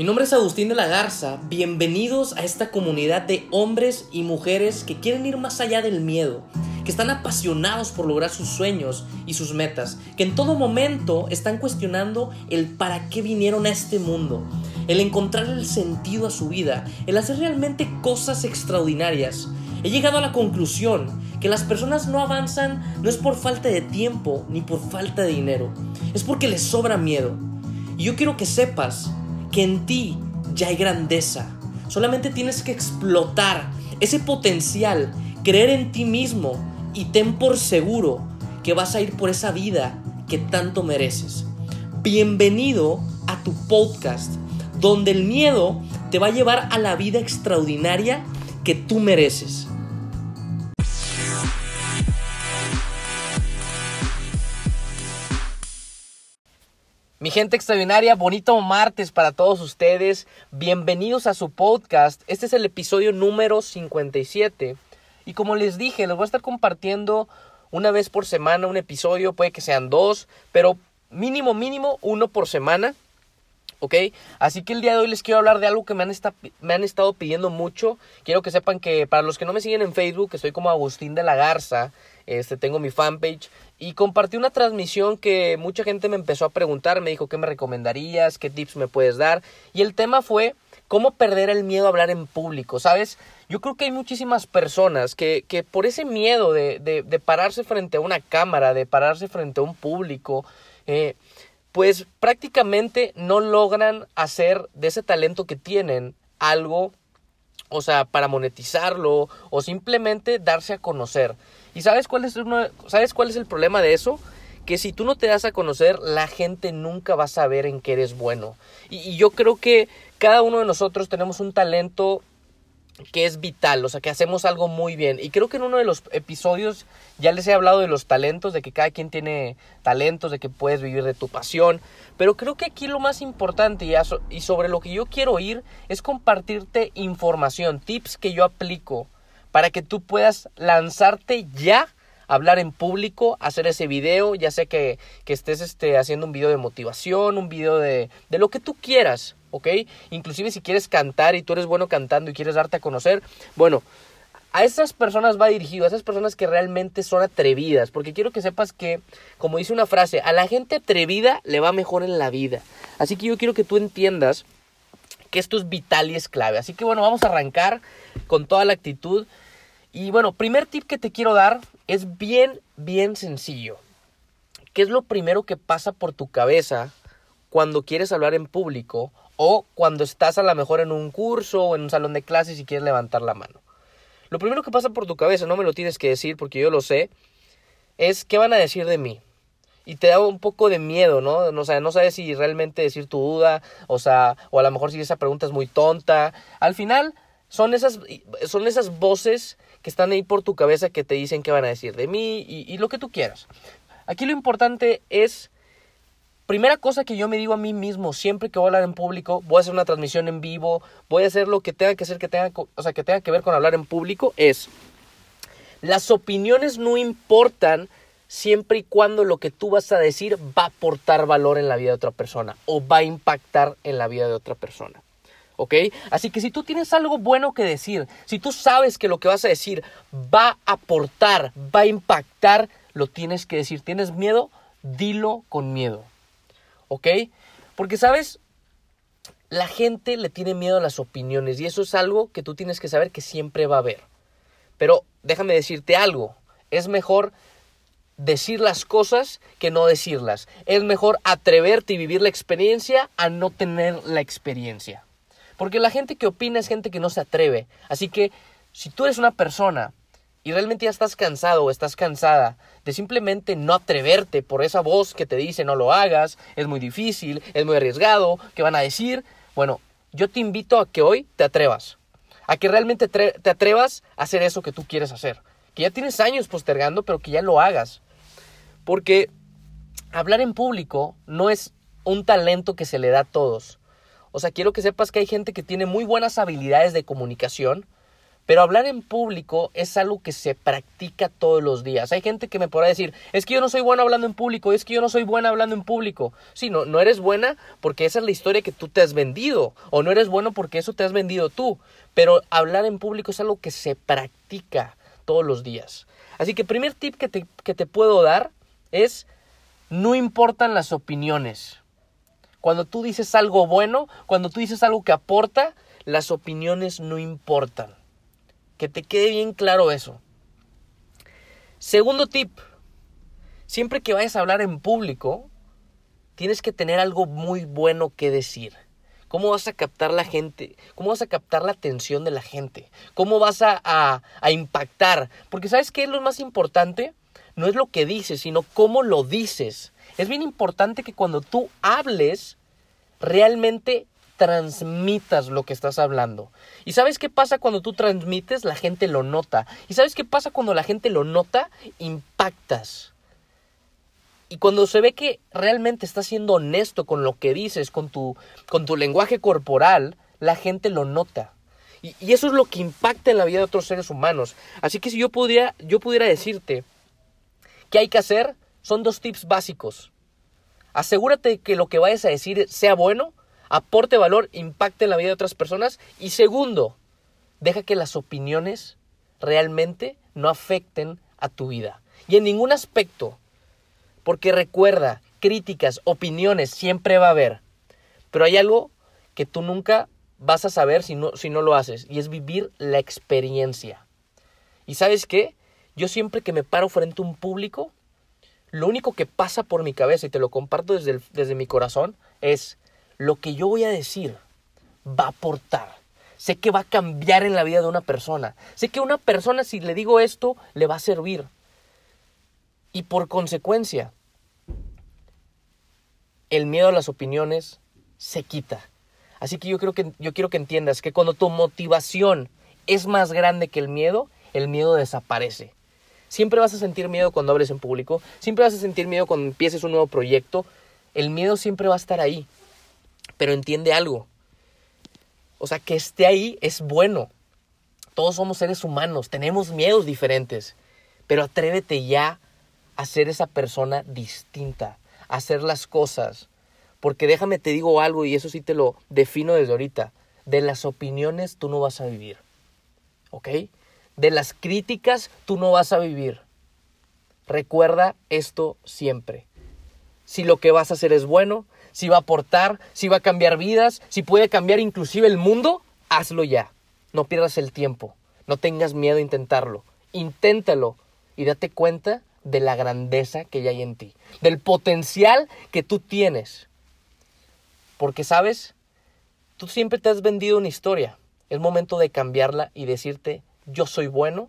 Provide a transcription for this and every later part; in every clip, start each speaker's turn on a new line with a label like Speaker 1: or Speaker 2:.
Speaker 1: Mi nombre es Agustín de la Garza, bienvenidos a esta comunidad de hombres y mujeres que quieren ir más allá del miedo, que están apasionados por lograr sus sueños y sus metas, que en todo momento están cuestionando el para qué vinieron a este mundo, el encontrar el sentido a su vida, el hacer realmente cosas extraordinarias. He llegado a la conclusión que las personas no avanzan no es por falta de tiempo ni por falta de dinero, es porque les sobra miedo. Y yo quiero que sepas que en ti ya hay grandeza. Solamente tienes que explotar ese potencial, creer en ti mismo y ten por seguro que vas a ir por esa vida que tanto mereces. Bienvenido a tu podcast, donde el miedo te va a llevar a la vida extraordinaria que tú mereces. Gente extraordinaria, bonito martes para todos ustedes. Bienvenidos a su podcast. Este es el episodio número 57. Y como les dije, les voy a estar compartiendo una vez por semana un episodio. Puede que sean dos, pero mínimo, mínimo uno por semana. ¿Ok? Así que el día de hoy les quiero hablar de algo que me han, me han, estado pidiendo mucho. Quiero que sepan que para los que no me siguen en Facebook, estoy como Agustín de la Garza. Este, tengo mi fanpage y compartí una transmisión que mucha gente me empezó a preguntar, me dijo qué me recomendarías, qué tips me puedes dar y el tema fue cómo perder el miedo a hablar en público, ¿sabes? Yo creo que hay muchísimas personas que, que por ese miedo de, de, de, pararse frente a una cámara, de pararse frente a un público, eh, pues prácticamente no logran hacer de ese talento que tienen algo, o sea, para monetizarlo o simplemente darse a conocer. ¿Y sabes cuál es, uno, sabes cuál es el problema de eso? Que si tú no te das a conocer, la gente nunca va a saber en qué eres bueno. Y, y yo creo que cada uno de nosotros tenemos un talento que es vital, o sea, que hacemos algo muy bien. Y creo que en uno de los episodios ya les he hablado de los talentos, de que cada quien tiene talentos, de que puedes vivir de tu pasión. Pero creo que aquí lo más importante y, sobre lo que yo quiero ir es compartirte información, tips que yo aplico para que tú puedas lanzarte ya hablar en público, hacer ese video, ya sea que, que estés este, haciendo un video de motivación, un video de, de lo que tú quieras, ¿ok? Inclusive si quieres cantar y tú eres bueno cantando y quieres darte a conocer, bueno, a esas personas va dirigido, a esas personas que realmente son atrevidas, porque quiero que sepas que, como dice una frase, a la gente atrevida le va mejor en la vida. Así que yo quiero que tú entiendas que esto es vital y es clave. Así que bueno, vamos a arrancar con toda la actitud. Y bueno, primer tip que te quiero dar es bien, bien sencillo. ¿Qué es lo primero que pasa por tu cabeza cuando quieres hablar en público o cuando estás a lo mejor en un curso o en un salón de clases y quieres levantar la mano? Lo primero que pasa por tu cabeza, no me lo tienes que decir porque yo lo sé, es qué van a decir de mí. Y te da un poco de miedo, ¿no? O sea, no sabes si realmente decir tu duda, o sea, o a lo mejor si esa pregunta es muy tonta. Al final, son esas, son esas voces que están ahí por tu cabeza que te dicen qué van a decir de mí y, y lo que tú quieras. Aquí lo importante es, primera cosa que yo me digo a mí mismo, siempre que voy a hablar en público, voy a hacer una transmisión en vivo, voy a hacer lo que tenga que hacer, que tenga, o sea, que tenga que ver con hablar en público, es, las opiniones no importan siempre y cuando lo que tú vas a decir va a aportar valor en la vida de otra persona o va a impactar en la vida de otra persona. ¿ok? Así que si tú tienes algo bueno que decir, si tú sabes que lo que vas a decir va a aportar, va a impactar, lo tienes que decir. ¿Tienes miedo? Dilo con miedo, ¿ok? Porque, ¿sabes? La gente le tiene miedo a las opiniones y eso es algo que tú tienes que saber que siempre va a haber. Pero déjame decirte algo, es mejor decir las cosas que no decirlas. Es mejor atreverte y vivir la experiencia a no tener la experiencia. Porque la gente que opina es gente que no se atreve. Así que si tú eres una persona y realmente ya estás cansado o estás cansada de simplemente no atreverte por esa voz que te dice no lo hagas, es muy difícil, es muy arriesgado, ¿qué van a decir? Bueno, yo te invito a que hoy te atrevas. A que realmente te atrevas a hacer eso que tú quieres hacer. Que ya tienes años postergando, pero que ya lo hagas. Porque hablar en público no es un talento que se le da a todos. O sea, quiero que sepas que hay gente que tiene muy buenas habilidades de comunicación, Pero hablar en público es algo que se practica todos los días. Hay gente que me podrá decir, es que yo no soy bueno hablando en público, es que yo no soy buena hablando en público. Sí, no, no eres buena porque esa es la historia que tú te has vendido. O no eres bueno porque eso te has vendido tú. Pero hablar en público es algo que se practica todos los días. Así que primer tip que te, que te puedo dar es, no importan las opiniones. Cuando tú dices algo bueno, cuando tú dices algo que aporta, las opiniones no importan. Que te quede bien claro eso. Segundo tip. Siempre que vayas a hablar en público, tienes que tener algo muy bueno que decir. ¿Cómo vas a captar la gente? ¿Cómo vas a captar la atención de la gente? ¿Cómo vas a, a, impactar? Porque sabes qué es lo más importante? No es lo que dices, sino cómo lo dices. Es bien importante que cuando tú hables, realmente transmitas lo que estás hablando. ¿Y sabes qué pasa cuando tú transmites? La gente lo nota. ¿Y sabes qué pasa cuando la gente lo nota? Impactas. Y cuando se ve que realmente estás siendo honesto con lo que dices, con tu, con tu lenguaje corporal, la gente lo nota. Y, y, eso es lo que impacta en la vida de otros seres humanos. Así que si yo pudiera, yo pudiera decirte qué hay que hacer, son dos tips básicos. Asegúrate que lo que vayas a decir sea bueno aporte valor, impacte en la vida de otras personas. Y segundo, deja que las opiniones realmente no afecten a tu vida. Y en ningún aspecto. Porque recuerda, críticas, opiniones siempre va a haber. Pero hay algo que tú nunca vas a saber si no, si no lo haces. Y es vivir la experiencia. ¿Y sabes qué? Yo siempre que me paro frente a un público, lo único que pasa por mi cabeza, y te lo comparto desde, desde mi corazón, es lo que yo voy a decir va a aportar. Sé que va a cambiar en la vida de una persona. Sé que una persona si le digo esto le va a servir. Y por consecuencia, el miedo a las opiniones se quita. Así que yo, creo que yo quiero que entiendas que cuando tu motivación es más grande que el miedo, el miedo desaparece. Siempre vas a sentir miedo cuando hables en público, siempre vas a sentir miedo cuando empieces un nuevo proyecto. El miedo siempre va a estar ahí. Pero entiende algo. O sea, que esté ahí es bueno. Todos somos seres humanos, tenemos miedos diferentes. Pero atrévete ya a ser esa persona distinta, a hacer las cosas. Porque déjame te digo algo y eso sí te lo defino desde ahorita. De las opiniones tú no vas a vivir. ¿Ok? De las críticas tú no vas a vivir. Recuerda esto siempre. Si lo que vas a hacer es bueno, si va a aportar, si va a cambiar vidas, si puede cambiar inclusive el mundo, hazlo ya. No pierdas el tiempo. No tengas miedo a intentarlo. Inténtalo y date cuenta de la grandeza que ya hay en ti, del potencial que tú tienes. Porque sabes, tú siempre te has vendido una historia. Es momento de cambiarla y decirte, yo soy bueno,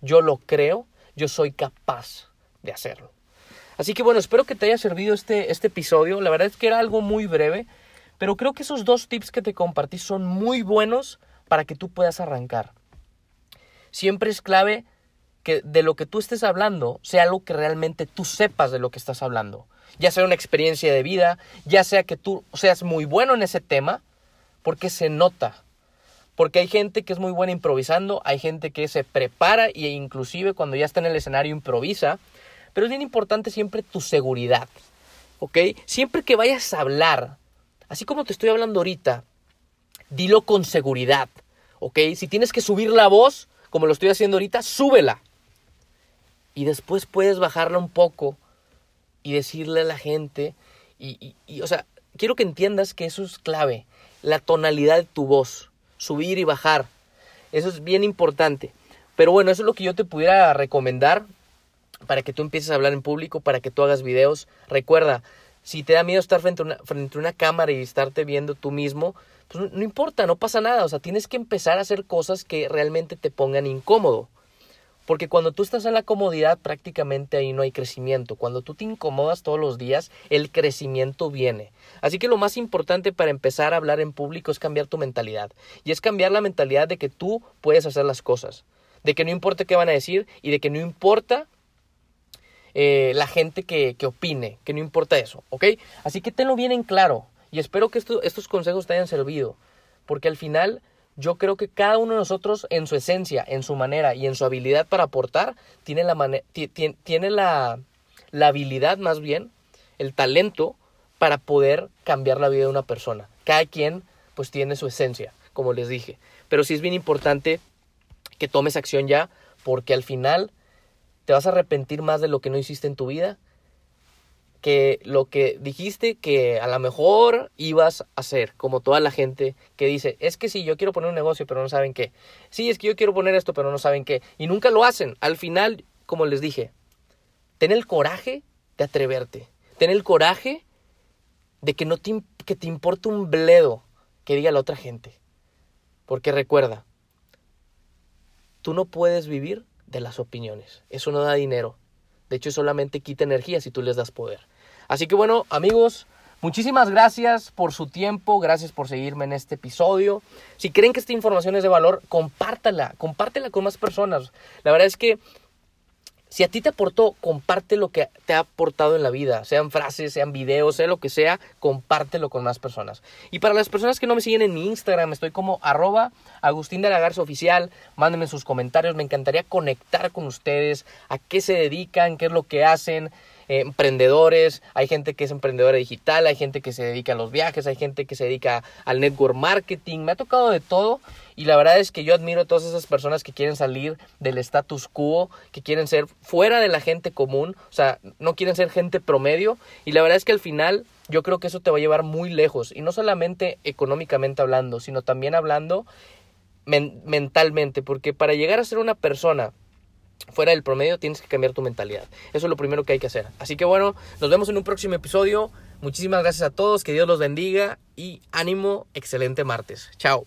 Speaker 1: yo lo creo, yo soy capaz de hacerlo. Así que bueno, espero que te haya servido este, este episodio. La verdad es que era algo muy breve, pero creo que esos dos tips que te compartí son muy buenos para que tú puedas arrancar. Siempre es clave que de lo que tú estés hablando sea algo que realmente tú sepas de lo que estás hablando. Ya sea una experiencia de vida, ya sea que tú seas muy bueno en ese tema, porque se nota. Porque hay gente que es muy buena improvisando, hay gente que se prepara e inclusive cuando ya está en el escenario improvisa, pero es bien importante siempre tu seguridad. ¿Ok? Siempre que vayas a hablar, así como te estoy hablando ahorita, dilo con seguridad. ¿Ok? Si tienes que subir la voz, como lo estoy haciendo ahorita, súbela. Y después puedes bajarla un poco y decirle a la gente. Y, y, o sea, quiero que entiendas que eso es clave. La tonalidad de tu voz. Subir y bajar. Eso es bien importante. Pero bueno, eso es lo que yo te pudiera recomendar para que tú empieces a hablar en público, para que tú hagas videos. Recuerda, si te da miedo estar frente a una, frente a una cámara y estarte viendo tú mismo, pues no, importa, no pasa nada. O sea, tienes que empezar a hacer cosas que realmente te pongan incómodo. Porque cuando tú estás en la comodidad, prácticamente ahí no hay crecimiento. Cuando tú te incomodas todos los días, el crecimiento viene. Así que lo más importante para empezar a hablar en público es cambiar tu mentalidad. Y es cambiar la mentalidad de que tú puedes hacer las cosas. De que no importa qué van a decir y de que no importa eh, la gente que, que, opine, que no importa eso, ¿ok? Así que tenlo bien en claro y espero que estos consejos te hayan servido, porque al final yo creo que cada uno de nosotros en su esencia, en su manera y en su habilidad para aportar, tiene la, tiene la, habilidad más bien, el talento para poder cambiar la vida de una persona. Cada quien pues tiene su esencia, como les dije. Pero sí es bien importante que tomes acción ya, porque al final te vas a arrepentir más de lo que no hiciste en tu vida que lo que dijiste que a lo mejor ibas a hacer, como toda la gente que dice, es que sí, yo quiero poner un negocio, pero no saben qué. Sí, es que yo quiero poner esto, pero no saben qué. Y nunca lo hacen. Al final, como les dije, ten el coraje de atreverte. Ten el coraje de que no te, que te importe un bledo que diga la otra gente. Porque recuerda, tú no puedes vivir de las opiniones. Eso no da dinero. De hecho, solamente quita energía si tú les das poder. Así que bueno, amigos, muchísimas gracias por su tiempo, gracias por seguirme en este episodio. Si creen que esta información es de valor, compártala, compártela con más personas. La verdad es que si a ti te aportó, comparte lo que te ha aportado en la vida, sean frases, sean videos, sea lo que sea, compártelo con más personas. Y para las personas que no me siguen en mi Instagram, estoy como arroba Agustín de la Garza Oficial, mándenme sus comentarios, me encantaría conectar con ustedes, a qué se dedican, qué es lo que hacen, emprendedores, hay gente que es emprendedora digital, hay gente que se dedica a los viajes, hay gente que se dedica al network marketing, me ha tocado de todo y la verdad es que yo admiro a todas esas personas que quieren salir del status quo, que quieren ser fuera de la gente común, o sea, no quieren ser gente promedio y la verdad es que al final yo creo que eso te va a llevar muy lejos y no solamente económicamente hablando, sino también hablando mentalmente, porque para llegar a ser una persona fuera del promedio, tienes que cambiar tu mentalidad. Eso es lo primero que hay que hacer. Así que bueno, nos vemos en un próximo episodio. Muchísimas gracias a todos, que Dios los bendiga y ánimo, excelente martes. Chao.